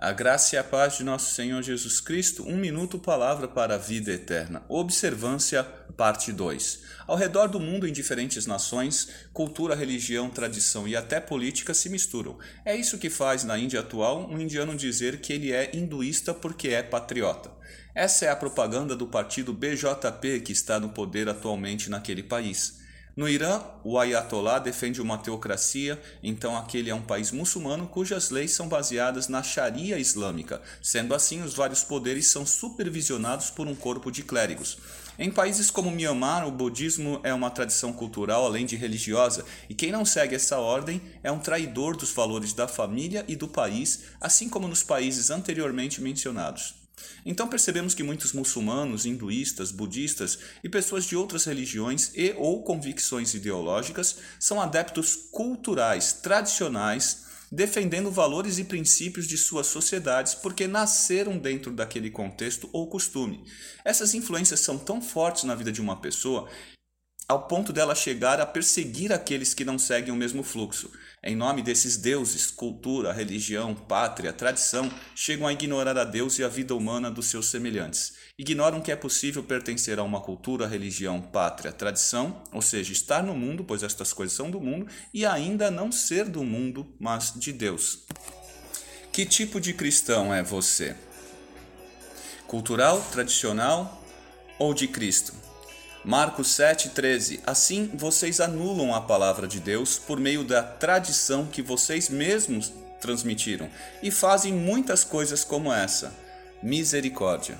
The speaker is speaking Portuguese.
A graça e a paz de nosso Senhor Jesus Cristo, um minuto palavra para a vida eterna. Observância, parte 2. Ao redor do mundo, em diferentes nações, cultura, religião, tradição e até política se misturam. É isso que faz na Índia atual um indiano dizer que ele é hinduísta porque é patriota. Essa é a propaganda do partido BJP que está no poder atualmente naquele país. No Irã, o Ayatollah defende uma teocracia, então aquele é um país muçulmano cujas leis são baseadas na Sharia islâmica. Sendo assim, os vários poderes são supervisionados por um corpo de clérigos. Em países como Myanmar, o budismo é uma tradição cultural além de religiosa, e quem não segue essa ordem é um traidor dos valores da família e do país, assim como nos países anteriormente mencionados. Então percebemos que muitos muçulmanos, hinduístas, budistas e pessoas de outras religiões e ou convicções ideológicas são adeptos culturais tradicionais defendendo valores e princípios de suas sociedades porque nasceram dentro daquele contexto ou costume. Essas influências são tão fortes na vida de uma pessoa ao ponto dela chegar a perseguir aqueles que não seguem o mesmo fluxo. Em nome desses deuses, cultura, religião, pátria, tradição, chegam a ignorar a Deus e a vida humana dos seus semelhantes. Ignoram que é possível pertencer a uma cultura, religião, pátria, tradição, ou seja, estar no mundo, pois estas coisas são do mundo, e ainda não ser do mundo, mas de Deus. Que tipo de cristão é você? Cultural, tradicional ou de Cristo? Marcos 7,13 Assim vocês anulam a palavra de Deus por meio da tradição que vocês mesmos transmitiram e fazem muitas coisas como essa. Misericórdia.